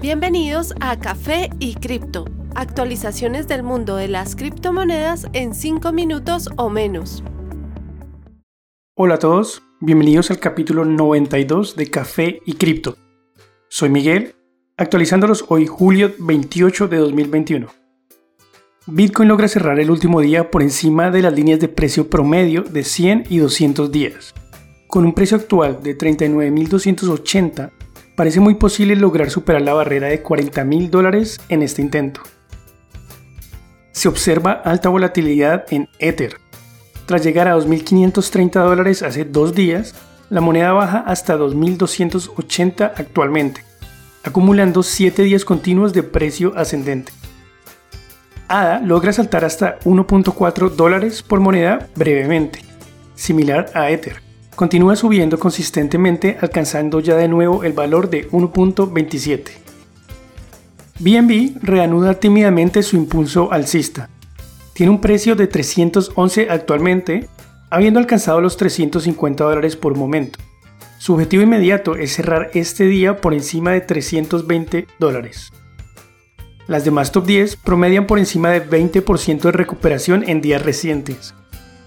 Bienvenidos a Café y Cripto, actualizaciones del mundo de las criptomonedas en 5 minutos o menos. Hola a todos, bienvenidos al capítulo 92 de Café y Cripto. Soy Miguel, actualizándolos hoy julio 28 de 2021. Bitcoin logra cerrar el último día por encima de las líneas de precio promedio de 100 y 200 días. Con un precio actual de 39.280, parece muy posible lograr superar la barrera de 40 mil dólares en este intento. Se observa alta volatilidad en Ether. Tras llegar a 2.530 dólares hace dos días, la moneda baja hasta 2.280 actualmente, acumulando 7 días continuos de precio ascendente. ADA logra saltar hasta 1.4 dólares por moneda brevemente, similar a Ether continúa subiendo consistentemente alcanzando ya de nuevo el valor de 1.27. BNB reanuda tímidamente su impulso alcista. Tiene un precio de 311 actualmente, habiendo alcanzado los 350 dólares por momento. Su objetivo inmediato es cerrar este día por encima de 320 dólares. Las demás top 10 promedian por encima de 20% de recuperación en días recientes,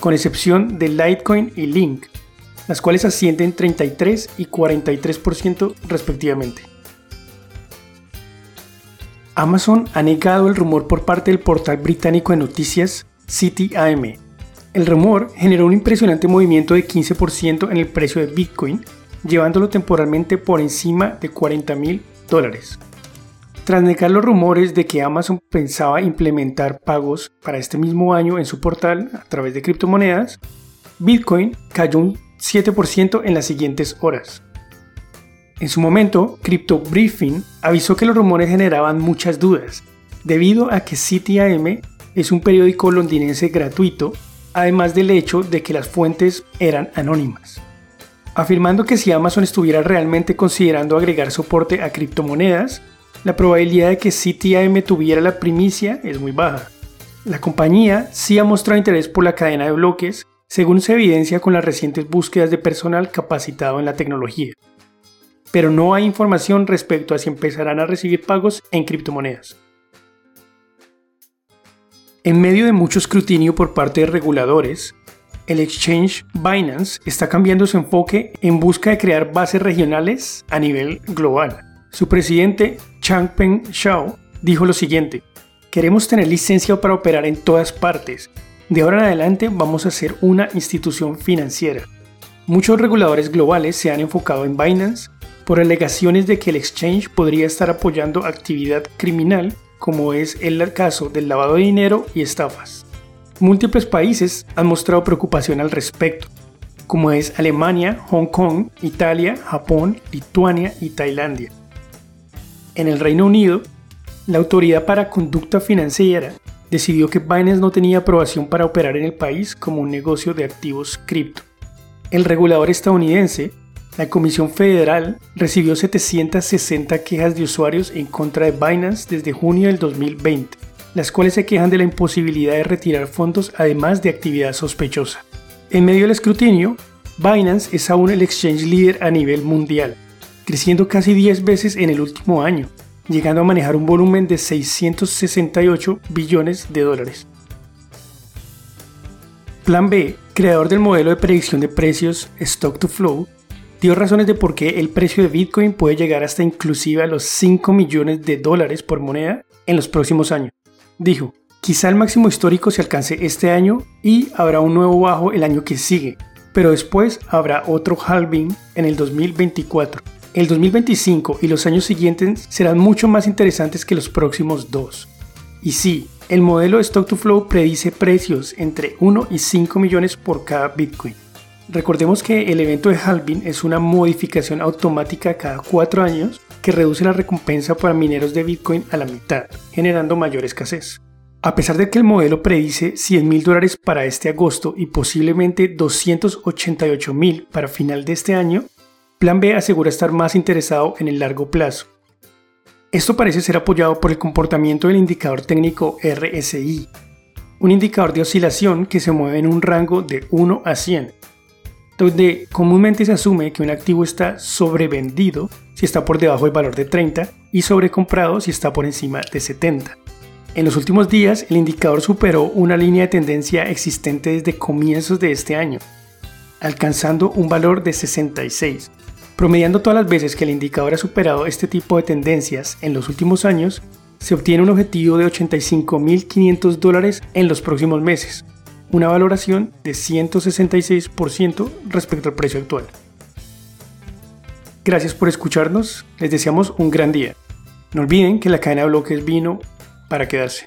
con excepción de Litecoin y Link, las cuales ascienden 33 y 43% respectivamente. Amazon ha negado el rumor por parte del portal británico de noticias CityAM. El rumor generó un impresionante movimiento de 15% en el precio de Bitcoin, llevándolo temporalmente por encima de 40 mil dólares. Tras negar los rumores de que Amazon pensaba implementar pagos para este mismo año en su portal a través de criptomonedas, Bitcoin cayó un 7% en las siguientes horas. En su momento, Crypto Briefing avisó que los rumores generaban muchas dudas, debido a que CityAM es un periódico londinense gratuito, además del hecho de que las fuentes eran anónimas, afirmando que si Amazon estuviera realmente considerando agregar soporte a criptomonedas, la probabilidad de que CityAM tuviera la primicia es muy baja. La compañía sí ha mostrado interés por la cadena de bloques según se evidencia con las recientes búsquedas de personal capacitado en la tecnología. Pero no hay información respecto a si empezarán a recibir pagos en criptomonedas. En medio de mucho escrutinio por parte de reguladores, el exchange Binance está cambiando su enfoque en busca de crear bases regionales a nivel global. Su presidente, Changpeng Shao, dijo lo siguiente, queremos tener licencia para operar en todas partes de ahora en adelante vamos a ser una institución financiera. Muchos reguladores globales se han enfocado en Binance por alegaciones de que el exchange podría estar apoyando actividad criminal como es el caso del lavado de dinero y estafas. Múltiples países han mostrado preocupación al respecto, como es Alemania, Hong Kong, Italia, Japón, Lituania y Tailandia. En el Reino Unido, la Autoridad para Conducta Financiera decidió que Binance no tenía aprobación para operar en el país como un negocio de activos cripto. El regulador estadounidense, la Comisión Federal, recibió 760 quejas de usuarios en contra de Binance desde junio del 2020, las cuales se quejan de la imposibilidad de retirar fondos además de actividad sospechosa. En medio del escrutinio, Binance es aún el exchange líder a nivel mundial, creciendo casi 10 veces en el último año, llegando a manejar un volumen de 668 billones de dólares. Plan B, creador del modelo de predicción de precios Stock to Flow, dio razones de por qué el precio de Bitcoin puede llegar hasta inclusive a los 5 millones de dólares por moneda en los próximos años. Dijo, quizá el máximo histórico se alcance este año y habrá un nuevo bajo el año que sigue, pero después habrá otro halving en el 2024 el 2025 y los años siguientes serán mucho más interesantes que los próximos dos. Y sí, el modelo Stock to Flow predice precios entre 1 y 5 millones por cada Bitcoin. Recordemos que el evento de halving es una modificación automática cada 4 años que reduce la recompensa para mineros de Bitcoin a la mitad, generando mayor escasez. A pesar de que el modelo predice 100 mil dólares para este agosto y posiblemente 288 mil para final de este año, Plan B asegura estar más interesado en el largo plazo. Esto parece ser apoyado por el comportamiento del indicador técnico RSI, un indicador de oscilación que se mueve en un rango de 1 a 100. donde comúnmente se asume que un activo está sobrevendido si está por debajo del valor de 30 y sobrecomprado si está por encima de 70. En los últimos días, el indicador superó una línea de tendencia existente desde comienzos de este año, alcanzando un valor de 66. Promediando todas las veces que el indicador ha superado este tipo de tendencias en los últimos años, se obtiene un objetivo de 85.500 dólares en los próximos meses, una valoración de 166% respecto al precio actual. Gracias por escucharnos, les deseamos un gran día. No olviden que la cadena de bloques vino para quedarse.